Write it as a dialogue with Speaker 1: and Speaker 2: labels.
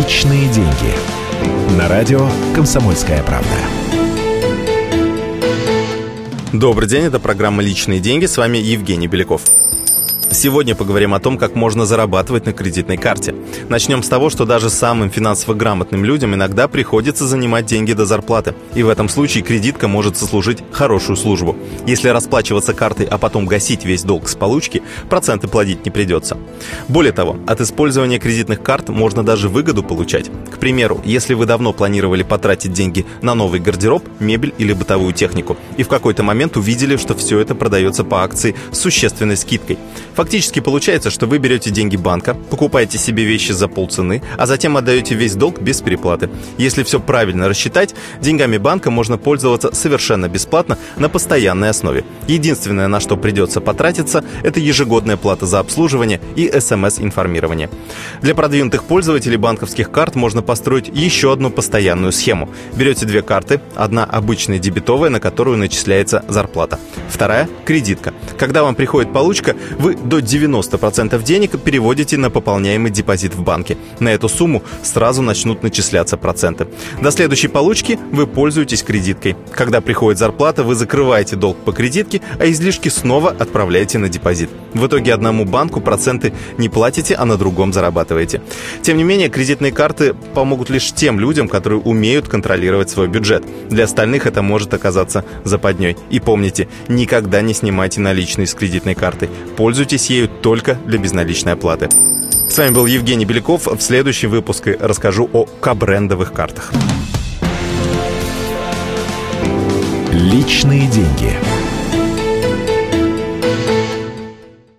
Speaker 1: Личные деньги. На радио «Комсомольская правда».
Speaker 2: Добрый день, это программа «Личные деньги». С вами Евгений Беляков. Сегодня поговорим о том, как можно зарабатывать на кредитной карте. Начнем с того, что даже самым финансово грамотным людям иногда приходится занимать деньги до зарплаты. И в этом случае кредитка может сослужить хорошую службу. Если расплачиваться картой, а потом гасить весь долг с получки, проценты платить не придется. Более того, от использования кредитных карт можно даже выгоду получать. К примеру, если вы давно планировали потратить деньги на новый гардероб, мебель или бытовую технику, и в какой-то момент увидели, что все это продается по акции с существенной скидкой. Фактически получается, что вы берете деньги банка, покупаете себе вещи за полцены, а затем отдаете весь долг без переплаты. Если все правильно рассчитать, деньгами банка можно пользоваться совершенно бесплатно на постоянной основе. Единственное, на что придется потратиться, это ежегодная плата за обслуживание и смс-информирование. Для продвинутых пользователей банковских карт можно построить еще одну постоянную схему. Берете две карты, одна обычная дебетовая, на которую начисляется зарплата, вторая – кредитка. Когда вам приходит получка, вы до 90% денег переводите на пополняемый депозит в банке. На эту сумму сразу начнут начисляться проценты. До следующей получки вы пользуетесь кредиткой. Когда приходит зарплата, вы закрываете долг по кредитке, а излишки снова отправляете на депозит. В итоге одному банку проценты не платите, а на другом зарабатываете. Тем не менее, кредитные карты помогут лишь тем людям, которые умеют контролировать свой бюджет. Для остальных это может оказаться западней. И помните, никогда не снимайте наличные с кредитной карты. Пользуйтесь пользуйтесь ею только для безналичной оплаты. С вами был Евгений Беляков. В следующем выпуске расскажу о кабрендовых картах.
Speaker 1: Личные деньги.